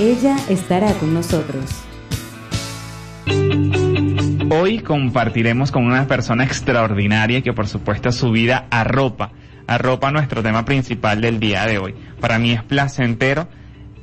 Ella estará con nosotros. Hoy compartiremos con una persona extraordinaria que por supuesto su vida arropa, arropa nuestro tema principal del día de hoy. Para mí es placentero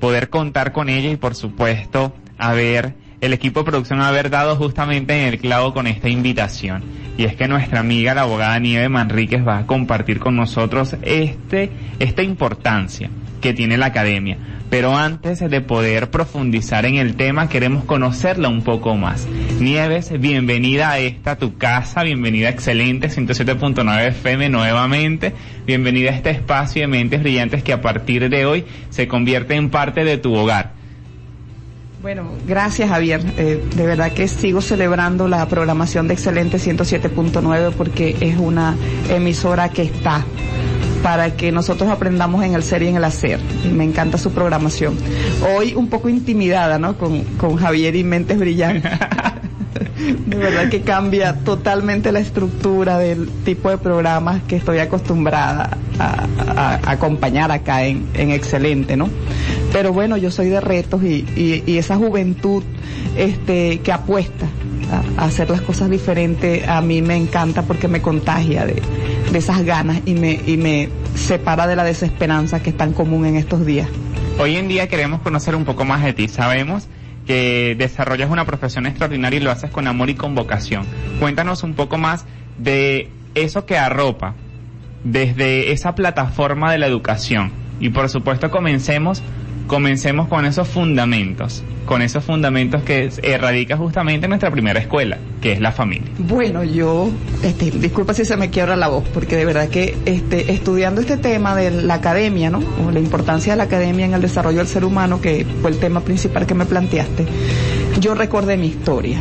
poder contar con ella y por supuesto haber el equipo de producción haber dado justamente en el clavo con esta invitación. Y es que nuestra amiga la abogada Nieve Manríquez va a compartir con nosotros este, esta importancia que tiene la academia. Pero antes de poder profundizar en el tema, queremos conocerla un poco más. Nieves, bienvenida a esta tu casa, bienvenida a Excelente 107.9 FM nuevamente, bienvenida a este espacio de mentes brillantes que a partir de hoy se convierte en parte de tu hogar. Bueno, gracias Javier. Eh, de verdad que sigo celebrando la programación de Excelente 107.9 porque es una emisora que está para que nosotros aprendamos en el ser y en el hacer. Me encanta su programación. Hoy un poco intimidada, ¿no? Con, con Javier y Mentes Brillantes. de verdad que cambia totalmente la estructura del tipo de programas que estoy acostumbrada a, acompañar acá en, en, Excelente, ¿no? Pero bueno, yo soy de retos y, y, esa juventud este, que apuesta hacer las cosas diferentes a mí me encanta porque me contagia de, de esas ganas y me, y me separa de la desesperanza que es tan común en estos días. Hoy en día queremos conocer un poco más de ti. Sabemos que desarrollas una profesión extraordinaria y lo haces con amor y con vocación. Cuéntanos un poco más de eso que arropa desde esa plataforma de la educación. Y por supuesto comencemos comencemos con esos fundamentos, con esos fundamentos que erradica justamente nuestra primera escuela, que es la familia. Bueno, yo, este, disculpa si se me quiebra la voz, porque de verdad que este, estudiando este tema de la academia, ¿no? O la importancia de la academia en el desarrollo del ser humano, que fue el tema principal que me planteaste, yo recordé mi historia.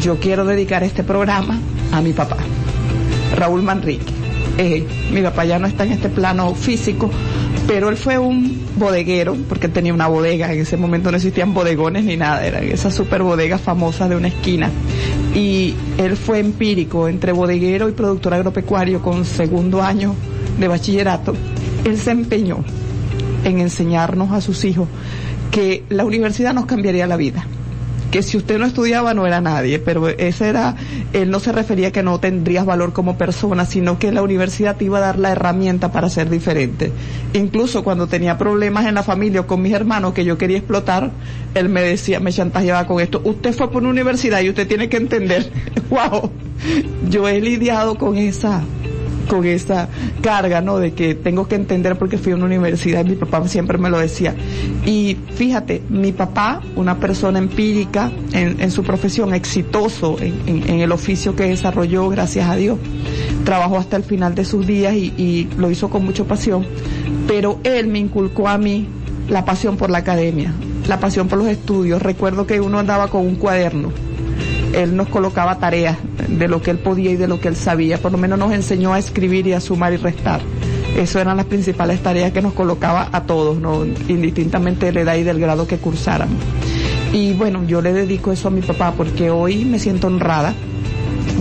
Yo quiero dedicar este programa a mi papá, Raúl Manrique. Eh, mi papá ya no está en este plano físico, pero él fue un bodeguero, porque tenía una bodega, en ese momento no existían bodegones ni nada, eran esas super bodegas famosas de una esquina. Y él fue empírico entre bodeguero y productor agropecuario con segundo año de bachillerato. Él se empeñó en enseñarnos a sus hijos que la universidad nos cambiaría la vida que si usted no estudiaba no era nadie, pero ese era, él no se refería a que no tendrías valor como persona, sino que la universidad te iba a dar la herramienta para ser diferente. Incluso cuando tenía problemas en la familia o con mis hermanos que yo quería explotar, él me decía, me chantajeaba con esto, usted fue por una universidad y usted tiene que entender, wow, yo he lidiado con esa con esa carga, ¿no? De que tengo que entender porque fui a una universidad y mi papá siempre me lo decía. Y fíjate, mi papá, una persona empírica en, su profesión, exitoso en, el oficio que desarrolló, gracias a Dios, trabajó hasta el final de sus días y, y lo hizo con mucha pasión, pero él me inculcó a mí la pasión por la academia, la pasión por los estudios. Recuerdo que uno andaba con un cuaderno él nos colocaba tareas de lo que él podía y de lo que él sabía. Por lo menos nos enseñó a escribir y a sumar y restar. Eso eran las principales tareas que nos colocaba a todos, indistintamente de la edad y del grado que cursáramos. Y bueno, yo le dedico eso a mi papá porque hoy me siento honrada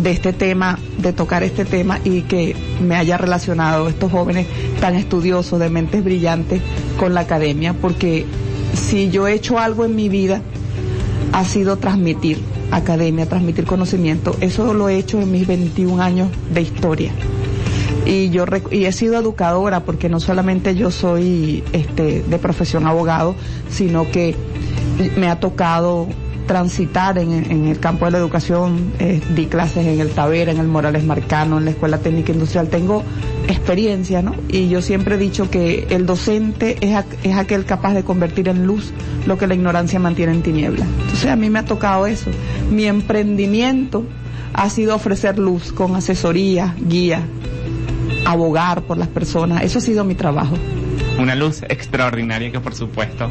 de este tema, de tocar este tema y que me haya relacionado estos jóvenes tan estudiosos, de mentes brillantes con la academia, porque si yo he hecho algo en mi vida, ha sido transmitir academia, transmitir conocimiento. Eso lo he hecho en mis 21 años de historia. Y yo y he sido educadora porque no solamente yo soy este de profesión abogado, sino que me ha tocado transitar en, el campo de la educación, eh, di clases en el Tavera, en el Morales Marcano, en la Escuela Técnica Industrial, tengo experiencia, ¿no? Y yo siempre he dicho que el docente es, es aquel capaz de convertir en luz lo que la ignorancia mantiene en tiniebla. Entonces a mí me ha tocado eso. Mi emprendimiento ha sido ofrecer luz con asesoría, guía, abogar por las personas. Eso ha sido mi trabajo. Una luz extraordinaria que por supuesto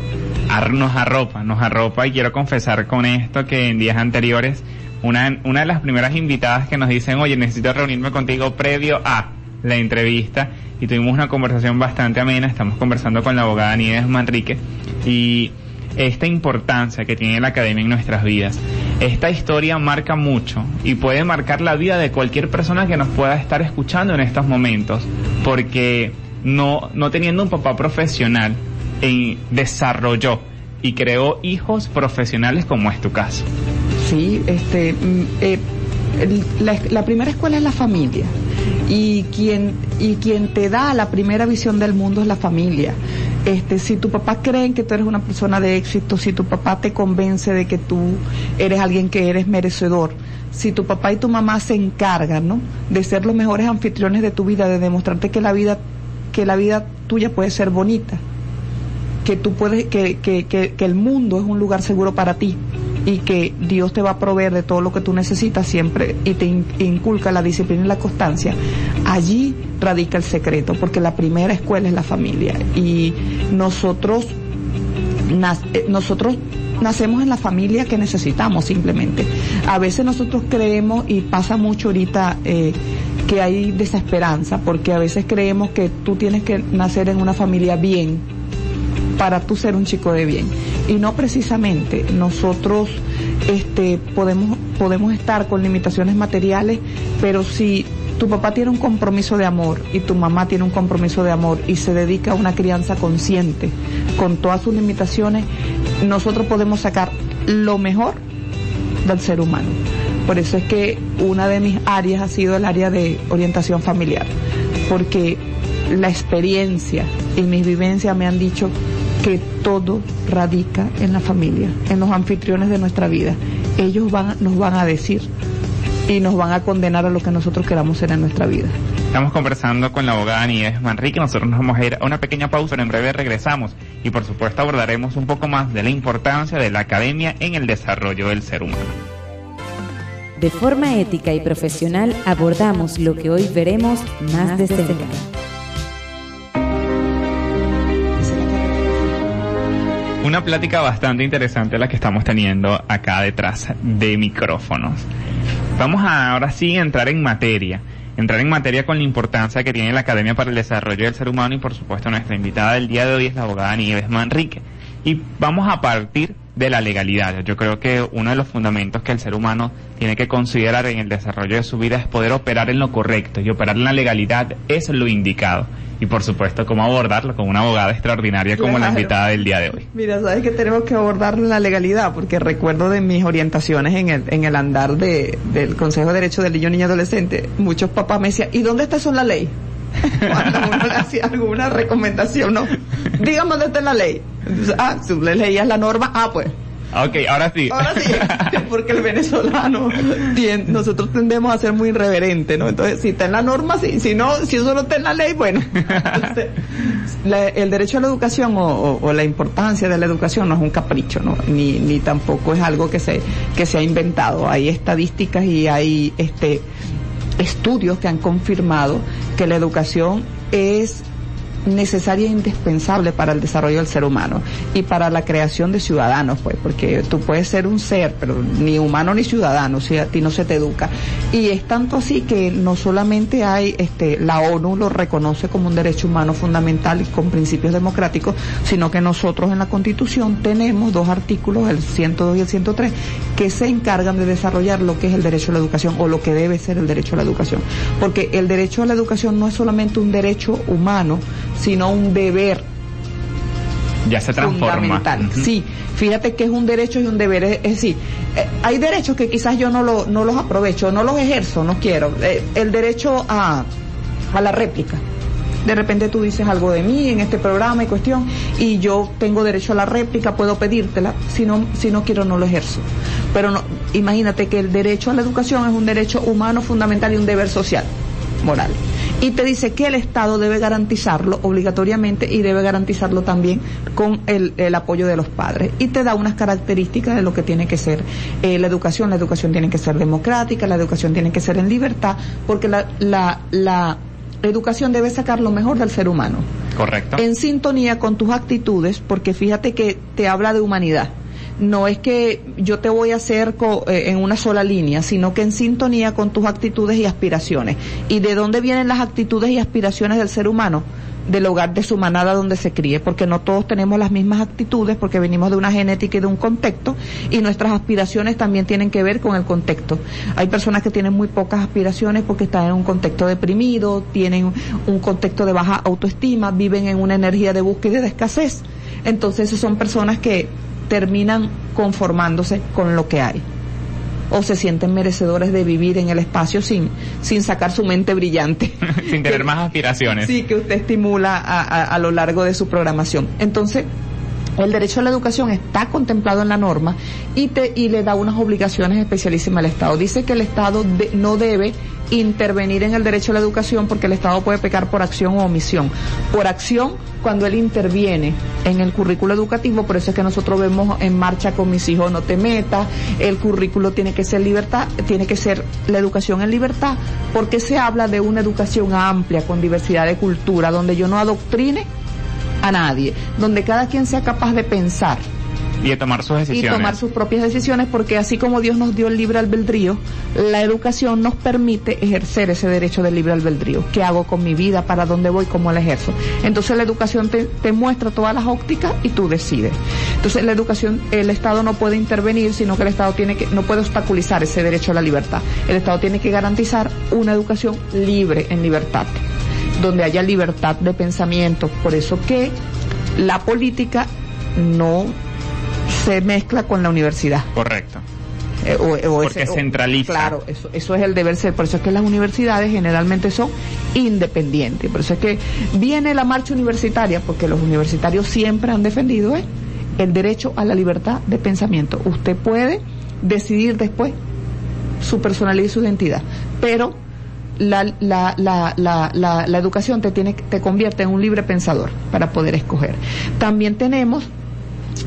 nos arropa, nos arropa. Y quiero confesar con esto que en días anteriores una, una de las primeras invitadas que nos dicen, oye, necesito reunirme contigo previo a la entrevista y tuvimos una conversación bastante amena, estamos conversando con la abogada Nieves Manrique y esta importancia que tiene la academia en nuestras vidas. Esta historia marca mucho y puede marcar la vida de cualquier persona que nos pueda estar escuchando en estos momentos, porque no, no teniendo un papá profesional, desarrolló y creó hijos profesionales como es tu caso. Sí, este, mm, eh, la, la primera escuela es la familia y quien y quien te da la primera visión del mundo es la familia. Este, si tu papá cree que tú eres una persona de éxito, si tu papá te convence de que tú eres alguien que eres merecedor, si tu papá y tu mamá se encargan, ¿no? de ser los mejores anfitriones de tu vida, de demostrarte que la vida que la vida tuya puede ser bonita, que tú puedes, que, que, que, que el mundo es un lugar seguro para ti y que Dios te va a proveer de todo lo que tú necesitas siempre y te in- inculca la disciplina y la constancia, allí radica el secreto, porque la primera escuela es la familia. Y nosotros, eh, nosotros nacemos en la familia que necesitamos simplemente. A veces nosotros creemos y pasa mucho ahorita eh, que hay desesperanza, porque a veces creemos que tú tienes que nacer en una familia bien para tú ser un chico de bien. Y no precisamente, nosotros este, podemos, podemos estar con limitaciones materiales, pero si tu papá tiene un compromiso de amor y tu mamá tiene un compromiso de amor y se dedica a una crianza consciente con todas sus limitaciones, nosotros podemos sacar lo mejor del ser humano. Por eso es que una de mis áreas ha sido el área de orientación familiar, porque la experiencia y mis vivencias me han dicho que todo radica en la familia, en los anfitriones de nuestra vida. Ellos nos van a decir y nos van a condenar a lo que nosotros queramos ser en nuestra vida. Estamos conversando con la abogada Nieves Manrique. Nosotros nos vamos a ir a una pequeña pausa, pero en breve regresamos. Y por supuesto abordaremos un poco más de la importancia de la academia en el desarrollo del ser humano. De forma ética y profesional abordamos lo que hoy veremos más de cerca. Una plática bastante interesante la que estamos teniendo acá detrás de micrófonos. Vamos a ahora sí entrar en materia. Entrar en materia con la importancia que tiene la Academia para el Desarrollo del Ser Humano y por supuesto nuestra invitada del día de hoy es la abogada Nieves Manrique. Y vamos a partir de la legalidad. Yo creo que uno de los fundamentos que el ser humano tiene que considerar en el desarrollo de su vida es poder operar en lo correcto y operar en la legalidad es lo indicado. Y por supuesto, cómo abordarlo con una abogada extraordinaria como la invitada del día de hoy. Mira, sabes que tenemos que abordar la legalidad, porque recuerdo de mis orientaciones en el, en el andar de, del Consejo de Derecho del Niño Niña Adolescente, muchos papás me decían, ¿y dónde está eso en la ley? Cuando uno le hacía alguna recomendación, ¿no? Dígame dónde está en la ley. Ah, tú le leías la norma, ah, pues. Ok, ahora sí. Ahora sí, porque el venezolano, tien- nosotros tendemos a ser muy irreverentes, ¿no? Entonces, si está en la norma, sí, si no, si eso no está en la ley, bueno. Entonces, la- el derecho a la educación o, o- o la importancia de la educación no es un capricho, ¿no? Ni, ni tampoco es algo que se, que se ha inventado. Hay estadísticas y hay, este, estudios que han confirmado que la educación es necesaria e indispensable para el desarrollo del ser humano y para la creación de ciudadanos, pues, porque tú puedes ser un ser, pero ni humano ni ciudadano si a ti no se te educa. Y es tanto así que no solamente hay, este, la ONU lo reconoce como un derecho humano fundamental y con principios democráticos, sino que nosotros en la Constitución tenemos dos artículos, el 102 y el 103, que se encargan de desarrollar lo que es el derecho a la educación o lo que debe ser el derecho a la educación. Porque el derecho a la educación no es solamente un derecho humano, sino un deber ya se transforma. fundamental. Sí, fíjate que es un derecho y un deber. Es, es decir, eh, hay derechos que quizás yo no, lo, no los aprovecho, no los ejerzo, no quiero. Eh, el derecho a, a la réplica. De repente tú dices algo de mí en este programa y cuestión, y yo tengo derecho a la réplica, puedo pedírtela, si no, si no quiero no lo ejerzo. Pero no, imagínate que el derecho a la educación es un derecho humano fundamental y un deber social, moral. Y te dice que el Estado debe garantizarlo obligatoriamente y debe garantizarlo también con el, el apoyo de los padres. Y te da unas características de lo que tiene que ser eh, la educación. La educación tiene que ser democrática, la educación tiene que ser en libertad, porque la, la, la educación debe sacar lo mejor del ser humano Correcto. en sintonía con tus actitudes, porque fíjate que te habla de humanidad. No es que yo te voy a hacer eh, en una sola línea, sino que en sintonía con tus actitudes y aspiraciones. ¿Y de dónde vienen las actitudes y aspiraciones del ser humano? Del hogar de su manada donde se críe, porque no todos tenemos las mismas actitudes, porque venimos de una genética y de un contexto, y nuestras aspiraciones también tienen que ver con el contexto. Hay personas que tienen muy pocas aspiraciones porque están en un contexto deprimido, tienen un contexto de baja autoestima, viven en una energía de búsqueda y de escasez. Entonces, son personas que terminan conformándose con lo que hay o se sienten merecedores de vivir en el espacio sin, sin sacar su mente brillante. sin tener más aspiraciones. Sí, que usted estimula a, a, lo largo de su programación. Entonces, el derecho a la educación está contemplado en la norma y, te, y le da unas obligaciones especialísimas al Estado. Dice que el Estado no debe intervenir en el derecho a la educación porque el Estado puede pecar por acción o omisión. Por acción, cuando él interviene en el currículo educativo, por eso es que nosotros vemos en marcha con mis hijos no te metas, el currículo tiene que ser libertad, tiene que ser la educación en libertad, porque se habla de una educación amplia con diversidad de cultura, donde yo no adoctrine a nadie, donde cada quien sea capaz de pensar y de tomar sus decisiones. Y tomar sus propias decisiones, porque así como Dios nos dio el libre albedrío, la educación nos permite ejercer ese derecho del libre albedrío. ¿Qué hago con mi vida? ¿Para dónde voy? ¿Cómo la ejerzo? Entonces la educación te, te muestra todas las ópticas y tú decides. Entonces la educación, el Estado no puede intervenir, sino que el Estado tiene que, no puede obstaculizar ese derecho a la libertad. El Estado tiene que garantizar una educación libre en libertad donde haya libertad de pensamiento. Por eso que la política no se mezcla con la universidad. Correcto. Eh, Porque centraliza. claro, eso, eso es el deber ser. Por eso es que las universidades generalmente son independientes. Por eso es que viene la marcha universitaria, porque los universitarios siempre han defendido ¿eh? el derecho a la libertad de pensamiento. Usted puede decidir después su personalidad y su identidad, pero la, la, la, la, educación te, tiene, te convierte en un libre pensador para poder escoger. También tenemos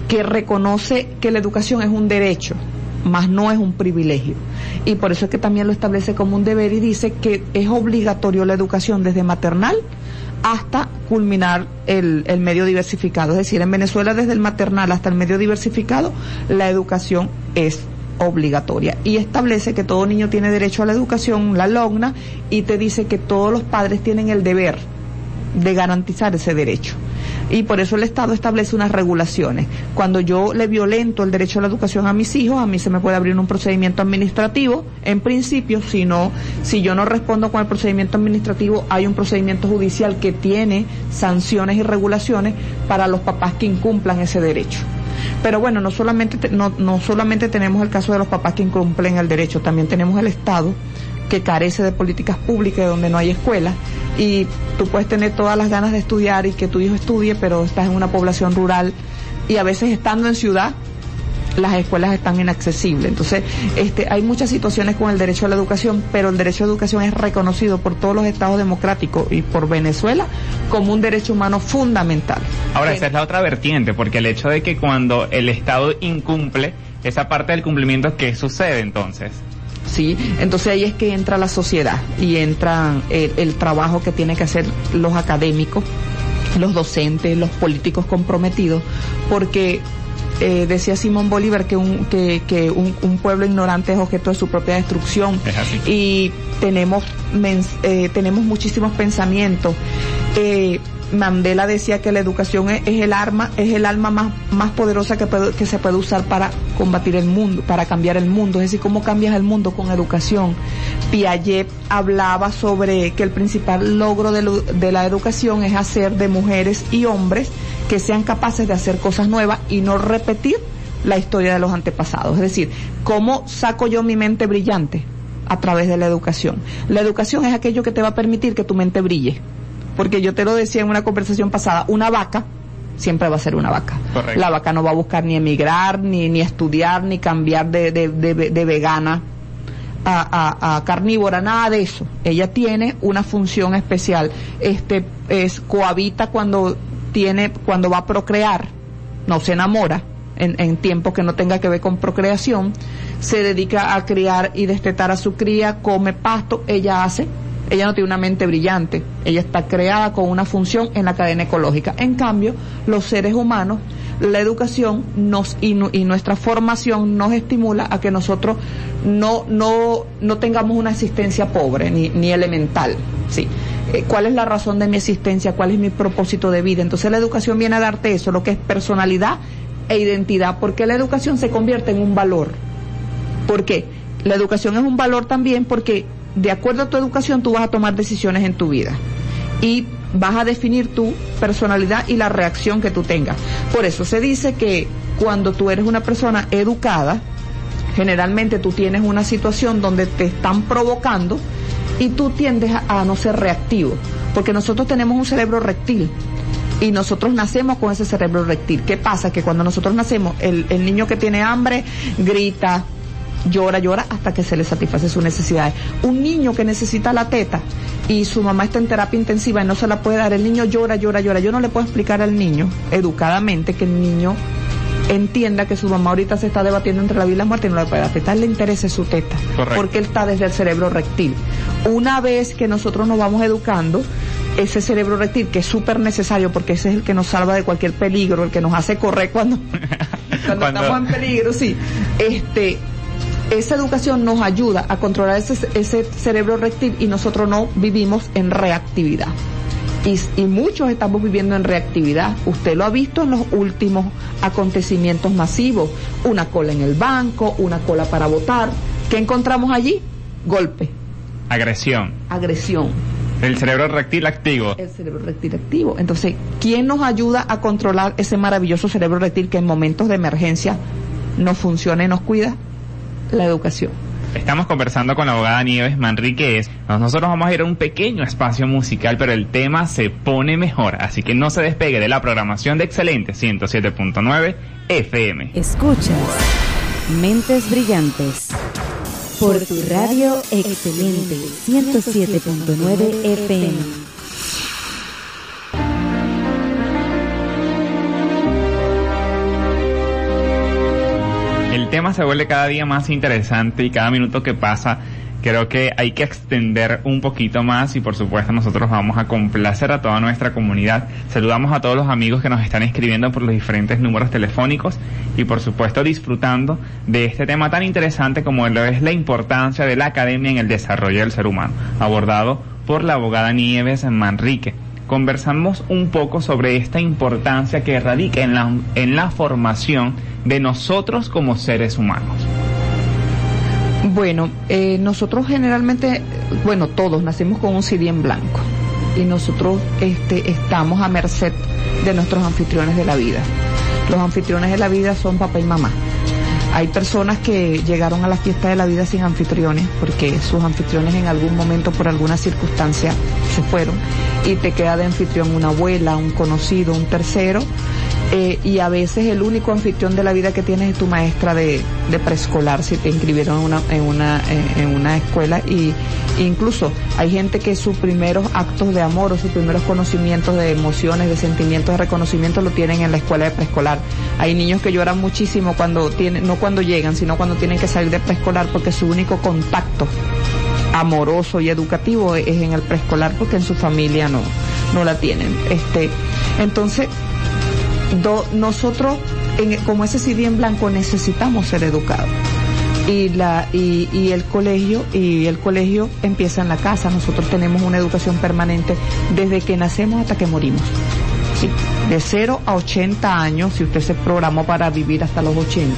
que reconoce que la educación es un derecho, más no es un privilegio. Y por eso es que también lo establece como un deber y dice que es obligatorio la educación desde maternal hasta culminar el, el, medio diversificado. Es decir, en Venezuela desde el maternal hasta el medio diversificado, la educación es obligatoria y establece que todo niño tiene derecho a la educación, la LOGNA, y te dice que todos los padres tienen el deber de garantizar ese derecho y por eso el Estado establece unas regulaciones. Cuando yo le violento el derecho a la educación a mis hijos, a mí se me puede abrir un procedimiento administrativo, en principio, si no, si yo no respondo con el procedimiento administrativo, hay un procedimiento judicial que tiene sanciones y regulaciones para los papás que incumplan ese derecho. Pero bueno, no solamente, no, no solamente tenemos el caso de los papás que incumplen el derecho, también tenemos el Estado que carece de políticas públicas, donde no hay escuelas, y tú puedes tener todas las ganas de estudiar y que tu hijo estudie, pero estás en una población rural y a veces estando en ciudad las escuelas están inaccesibles. Entonces, este, hay muchas situaciones con el derecho a la educación, pero el derecho a la educación es reconocido por todos los estados democráticos y por Venezuela como un derecho humano fundamental. Ahora, esa es la otra vertiente, porque el hecho de que cuando el Estado incumple esa parte del cumplimiento, ¿qué sucede entonces? ¿sí? Entonces ahí es que entra la sociedad y entra el, trabajo que tienen que hacer los académicos, los docentes, los políticos comprometidos, porque eh, decía Simón Bolívar que un, que, que un, pueblo ignorante es objeto de su propia destrucción y tenemos, eh, tenemos muchísimos pensamientos. Eh, Mandela decía que la educación es, el arma, es el alma más, más poderosa que, se puede usar para combatir el mundo, para cambiar el mundo. Es decir, cómo cambias el mundo con educación. Piaget hablaba sobre que el principal logro de la educación es hacer de mujeres y hombres que sean capaces de hacer cosas nuevas y no repetir la historia de los antepasados. Es decir, ¿cómo saco yo mi mente brillante? A través de la educación. La educación es aquello que te va a permitir que tu mente brille porque yo te lo decía en una conversación pasada, una vaca siempre va a ser una vaca. La vaca no va a buscar ni emigrar, ni, ni estudiar, ni cambiar de, de, de, vegana a, a, carnívora, nada de eso. Ella tiene una función especial. Este es cohabita cuando tiene, cuando va a procrear, no se enamora en, en tiempos que no tenga que ver con procreación, se dedica a criar y destetar a su cría, come pasto, ella hace ella no tiene una mente brillante, ella está creada con una función en la cadena ecológica. En cambio, los seres humanos, la educación nos y, nuestra formación nos estimula a que nosotros no, no, no tengamos una existencia pobre ni, ni elemental. ¿sí? Eh, ¿Cuál es la razón de mi existencia? ¿Cuál es mi propósito de vida? Entonces la educación viene a darte eso, lo que es personalidad e identidad, porque la educación se convierte en un valor. ¿Por qué? La educación es un valor también porque de acuerdo a tu educación tú vas a tomar decisiones en tu vida. Y vas a definir tu personalidad y la reacción que tú tengas. Por eso se dice que cuando tú eres una persona educada, generalmente tú tienes una situación donde te están provocando y tú tiendes a, no ser reactivo, porque nosotros tenemos un cerebro reptil y nosotros nacemos con ese cerebro reptil. ¿Qué pasa? Que cuando nosotros nacemos, el niño que tiene hambre grita, llora, llora hasta que se le satisface sus necesidades. Un niño que necesita la teta y su mamá está en terapia intensiva y no se la puede dar, el niño llora, llora, llora. Yo no le puedo explicar al niño educadamente que el niño entienda que su mamá ahorita se está debatiendo entre la vida y la muerte y no le puede teta, le interesa su teta, porque él está desde el cerebro reptil. Una vez que nosotros nos vamos educando, ese cerebro reptil que es súper necesario porque ese es el que nos salva de cualquier peligro, el que nos hace correr cuando, cuando, cuando... estamos en peligro, sí. Este, esa educación nos ayuda a controlar ese, ese cerebro reptil y nosotros no vivimos en reactividad. Y, y, muchos estamos viviendo en reactividad. Usted lo ha visto en los últimos acontecimientos masivos. Una cola en el banco, una cola para votar. ¿Qué encontramos allí? Golpe. Agresión. Agresión. El cerebro reptil activo. El cerebro reptil activo. Entonces, ¿quién nos ayuda a controlar ese maravilloso cerebro reptil que en momentos de emergencia nos funciona y nos cuida? La educación. Estamos conversando con la abogada Nieves Manríquez. Nosotros vamos a ir a un pequeño espacio musical, pero el tema se pone mejor, así que no se despegue de la programación de Excelente 107.9 FM. Escuchas Mentes Brillantes por tu radio Excelente 107.9 FM. Tema se vuelve cada día más interesante y cada minuto que pasa creo que hay que extender un poquito más y por supuesto nosotros vamos a complacer a toda nuestra comunidad. Saludamos a todos los amigos que nos están escribiendo por los diferentes números telefónicos y por supuesto disfrutando de este tema tan interesante como lo es la importancia de la academia en el desarrollo del ser humano, abordado por la abogada Nieves Manrique conversamos un poco sobre esta importancia que radica en la, en la formación de nosotros como seres humanos. Bueno, eh, nosotros generalmente, bueno, todos nacemos con un CD blanco y nosotros este, estamos a merced de nuestros anfitriones de la vida. Los anfitriones de la vida son papá y mamá. Hay personas que llegaron a la fiesta de la vida sin anfitriones porque sus anfitriones en algún momento por alguna circunstancia se fueron. Y te queda de anfitrión una abuela, un conocido, un tercero eh, y a veces el único anfitrión de la vida que tienes es tu maestra de, preescolar si te inscribieron en una, en una, eh, en una escuela y incluso hay gente que sus primeros actos de amor o sus primeros conocimientos de emociones, de sentimientos de reconocimiento lo tienen en la escuela de preescolar. Hay niños que lloran muchísimo cuando tienen, no cuando llegan, sino cuando tienen que salir de preescolar porque su único contacto amoroso y educativo es en el preescolar porque en su familia no, no la tienen. Este, entonces, nosotros, como ese CD en blanco, necesitamos ser educados. Y, la, y, y, el colegio y el colegio empieza en la casa. Nosotros tenemos una educación permanente desde que nacemos hasta que morimos. De 0 a 80 años, si usted se programó para vivir hasta los 80,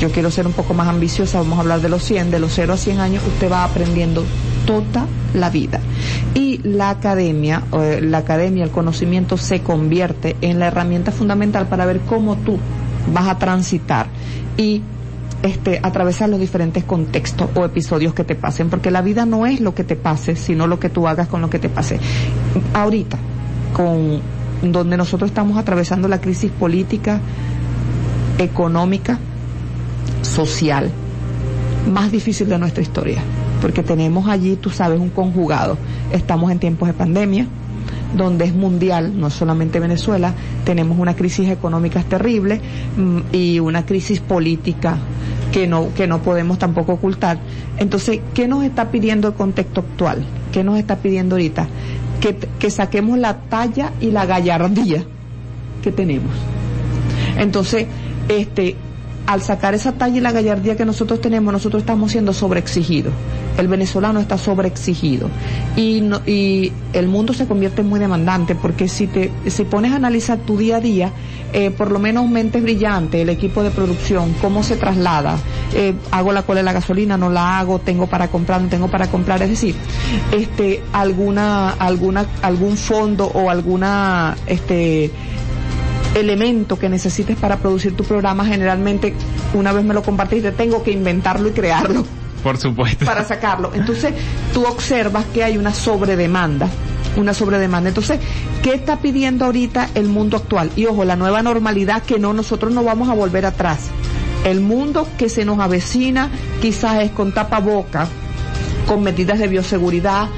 yo quiero ser un poco más ambiciosa, vamos a hablar de los 100, de los 0 a 100 años usted va aprendiendo toda la vida. Y la academia, la academia, el conocimiento se convierte en la herramienta fundamental para ver cómo tú vas a transitar y este, atravesar los diferentes contextos o episodios que te pasen, porque la vida no es lo que te pase, sino lo que tú hagas con lo que te pase. Ahorita, con donde nosotros estamos atravesando la crisis política, económica, social, más difícil de nuestra historia porque tenemos allí, tú sabes, un conjugado. Estamos en tiempos de pandemia, donde es mundial, no solamente Venezuela, tenemos una crisis económica terrible mm, y una crisis política que no, que no podemos tampoco ocultar. Entonces, ¿qué nos está pidiendo el contexto actual? ¿Qué nos está pidiendo ahorita? Que, que saquemos la talla y la gallardía que tenemos. Entonces, este, al sacar esa talla y la gallardía que nosotros tenemos, nosotros estamos siendo sobreexigidos. El venezolano está sobreexigido. Y, no, y el mundo se convierte muy demandante porque si te si pones a analizar tu día a día, eh, por lo menos mentes brillantes, el equipo de producción, cómo se traslada, eh, hago la cola de la gasolina, no la hago, tengo para comprar, no tengo para comprar, es decir, este, alguna, alguna, algún fondo o alguna, este, elemento que necesites para producir tu programa, generalmente una vez me lo compartiste, tengo que inventarlo y crearlo. Por supuesto. Para sacarlo. Entonces, tú observas que hay una sobredemanda una sobredemanda. Entonces, ¿qué está pidiendo ahorita el mundo actual? Y ojo, la nueva normalidad que no, nosotros no vamos a volver atrás. El mundo que se nos avecina quizás es con tapaboca, con medidas de bioseguridad,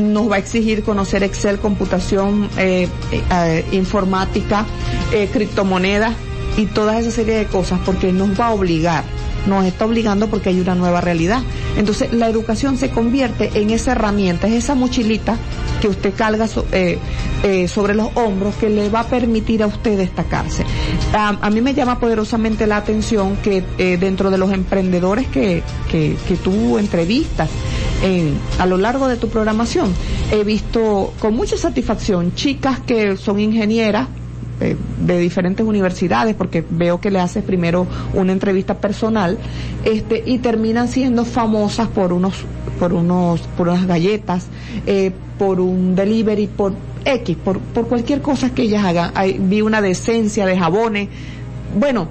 nos va a exigir conocer Excel, computación eh, eh, informática, eh, criptomonedas y toda esa serie de cosas, porque nos va a obligar, nos está obligando porque hay una nueva realidad. Entonces, la educación se convierte en esa herramienta, es esa mochilita que usted carga eh, eh, sobre los hombros que le va a permitir a usted destacarse. a mí me llama poderosamente la atención que eh, dentro de los emprendedores que, que, que tú entrevistas, en, a lo largo de tu programación, he visto con mucha satisfacción chicas que son ingenieras, de diferentes universidades porque veo que le haces primero una entrevista personal este y terminan siendo famosas por unos por unos por unas galletas eh, por un delivery por X por por cualquier cosa que ellas hagan. Vi una decencia de jabones bueno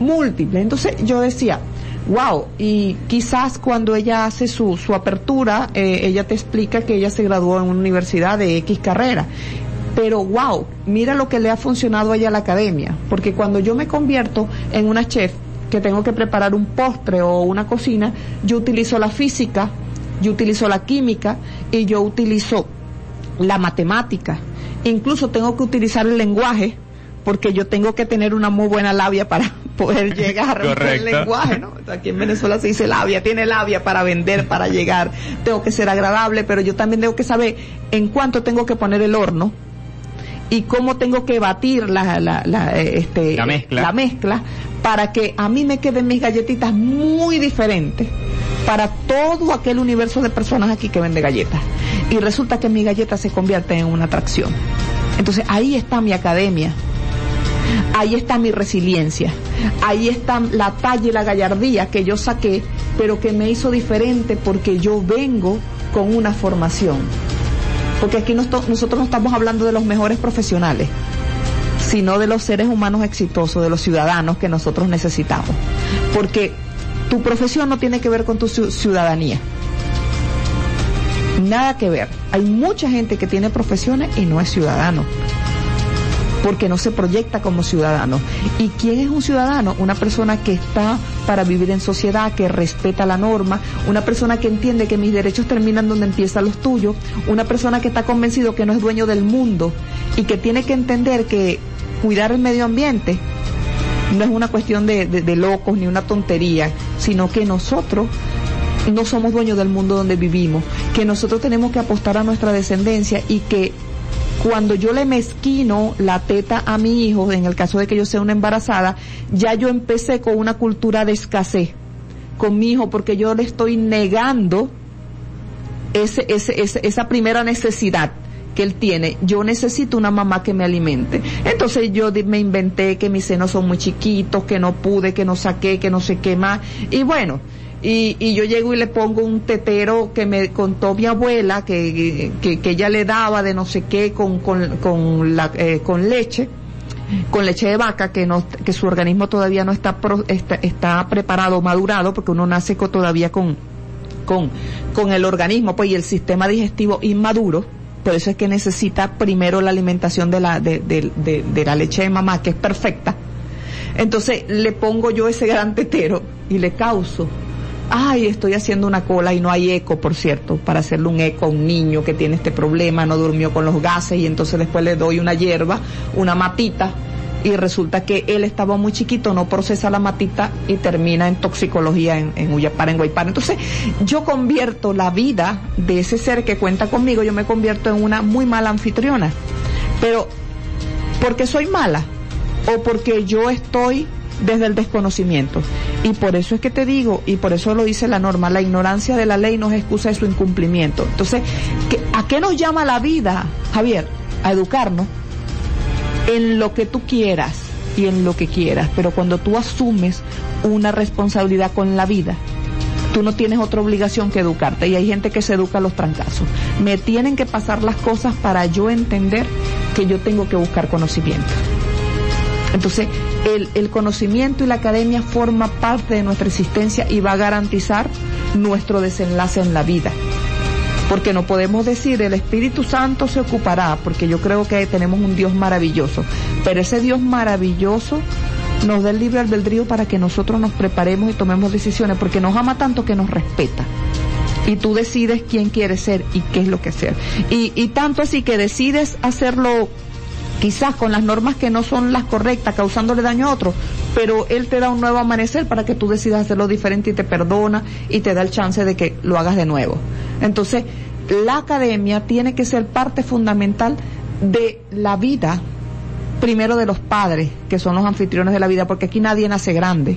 múltiple entonces yo decía wow, y quizás cuando ella hace su, su apertura, eh, ella te explica que ella se graduó en una universidad de X carrera pero wow, mira lo que le ha funcionado a ella a la academia, porque cuando yo me convierto en una chef que tengo que preparar un postre o una cocina, yo utilizo la física, yo utilizo la química y yo utilizo la matemática. Incluso tengo que utilizar el lenguaje porque yo tengo que tener una muy buena labia para poder llegar al lenguaje, ¿no? Aquí en Venezuela se dice labia, tiene labia para vender, para llegar. Tengo que ser agradable, pero yo también tengo que saber en cuánto tengo que poner el horno y cómo tengo que batir la, la, la, este, la, mezcla. la mezcla para que a mí me queden mis galletitas muy diferentes para todo aquel universo de personas aquí que vende galletas. Y resulta que mi galleta se convierte en una atracción. Entonces ahí está mi academia. Ahí está mi resiliencia. Ahí está la talla y la gallardía que yo saqué, pero que me hizo diferente porque yo vengo con una formación porque aquí nosotros no estamos hablando de los mejores profesionales, sino de los seres humanos exitosos, de los ciudadanos que nosotros necesitamos. Porque tu profesión no tiene que ver con tu ciudadanía. Nada que ver. Hay mucha gente que tiene profesiones y no es ciudadano porque no se proyecta como ciudadano. ¿Y quién es un ciudadano? Una persona que está para vivir en sociedad, que respeta la norma, una persona que entiende que mis derechos terminan donde empiezan los tuyos, una persona que está convencido que no es dueño del mundo y que tiene que entender que cuidar el medio ambiente no es una cuestión de, de locos ni una tontería, sino que nosotros no somos dueños del mundo donde vivimos, que nosotros tenemos que apostar a nuestra descendencia y que cuando yo le mezquino la teta a mi hijo, en el caso de que yo sea una embarazada, ya yo empecé con una cultura de escasez con mi hijo porque yo le estoy negando ese, ese, esa primera necesidad que él tiene. Yo necesito una mamá que me alimente. Entonces yo me inventé que mis senos son muy chiquitos, que no pude, que no saqué, que no sé qué más. Y bueno, y, y yo llego y le pongo un tetero que me contó mi abuela que, que, ella le daba de no sé qué con, con, con, la, eh, con leche con leche de vaca que no que su organismo todavía no está está, está preparado madurado porque uno nace todavía con con con el organismo pues y el sistema digestivo inmaduro. Por eso es que necesita primero la alimentación de la de, de, de la leche de mamá que es perfecta. Entonces le pongo yo ese gran tetero y le causo ay, estoy haciendo una cola y no hay eco, por cierto, para hacerle un eco a un niño que tiene este problema, no durmió con los gases y entonces después le doy una hierba, una matita y resulta que él estaba muy chiquito, no procesa la matita y termina en toxicología en, en en Guaypara. Entonces, yo convierto la vida de ese ser que cuenta conmigo, yo me convierto en una muy mala anfitriona. Pero, porque soy mala o porque yo estoy desde el desconocimiento. Y por eso es que te digo, y por eso lo dice la norma, la ignorancia de la ley no excusa de su incumplimiento. Entonces, ¿a qué nos llama la vida, Javier? A educarnos en lo que tú quieras y en lo que quieras, pero cuando tú asumes una responsabilidad con la vida, tú no tienes otra obligación que educarte y hay gente que se educa a los trancazos. Me tienen que pasar las cosas para yo entender que yo tengo que buscar conocimiento. Entonces, el, el, conocimiento y la academia forma parte de nuestra existencia y va a garantizar nuestro desenlace en la vida. Porque no podemos decir el Espíritu Santo se ocupará, porque yo creo que tenemos un Dios maravilloso, pero ese Dios maravilloso nos da el libre albedrío para que nosotros nos preparemos y tomemos decisiones, porque nos ama tanto que nos respeta. Y tú decides quién quieres ser y qué es lo que hacer. Y, y tanto así que decides hacerlo quizás con las normas que no son las correctas, causándole daño a otro, pero Él te da un nuevo amanecer para que tú decidas hacerlo diferente y te perdona y te da el chance de que lo hagas de nuevo. Entonces, la academia tiene que ser parte fundamental de la vida, primero de los padres, que son los anfitriones de la vida, porque aquí nadie nace grande.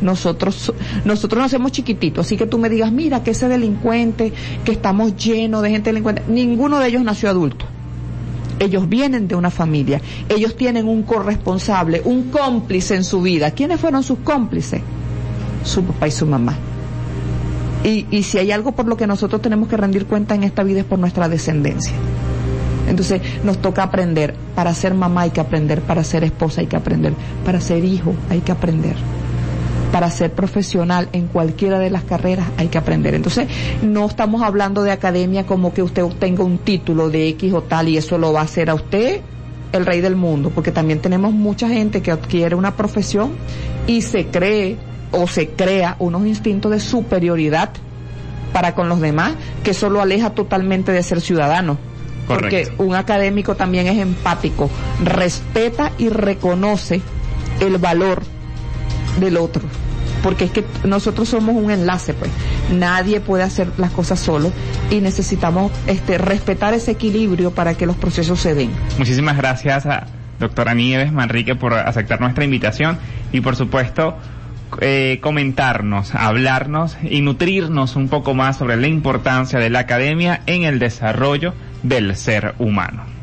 Nosotros, nosotros nacemos chiquititos, así que tú me digas, mira, que ese delincuente, que estamos llenos de gente delincuente, ninguno de ellos nació adulto ellos vienen de una familia, ellos tienen un corresponsable, un cómplice en su vida. ¿Quiénes fueron sus cómplices? Su papá y su mamá. Y, y si hay algo por lo que nosotros tenemos que rendir cuenta en esta vida es por nuestra descendencia. Entonces nos toca aprender. Para ser mamá hay que aprender, para ser esposa hay que aprender, para ser hijo hay que aprender para ser profesional en cualquiera de las carreras hay que aprender. Entonces, no estamos hablando de academia como que usted obtenga un título de X o tal y eso lo va a hacer a usted el rey del mundo, porque también tenemos mucha gente que adquiere una profesión y se cree o se crea unos instintos de superioridad para con los demás que eso lo aleja totalmente de ser ciudadano. Porque un académico también es empático, respeta y reconoce el valor del otro porque es que nosotros somos un enlace, pues. Nadie puede hacer las cosas solo y necesitamos este respetar ese equilibrio para que los procesos se den. Muchísimas gracias a doctora Nieves Manrique por aceptar nuestra invitación y por supuesto eh, comentarnos, hablarnos y nutrirnos un poco más sobre la importancia de la academia en el desarrollo del ser humano.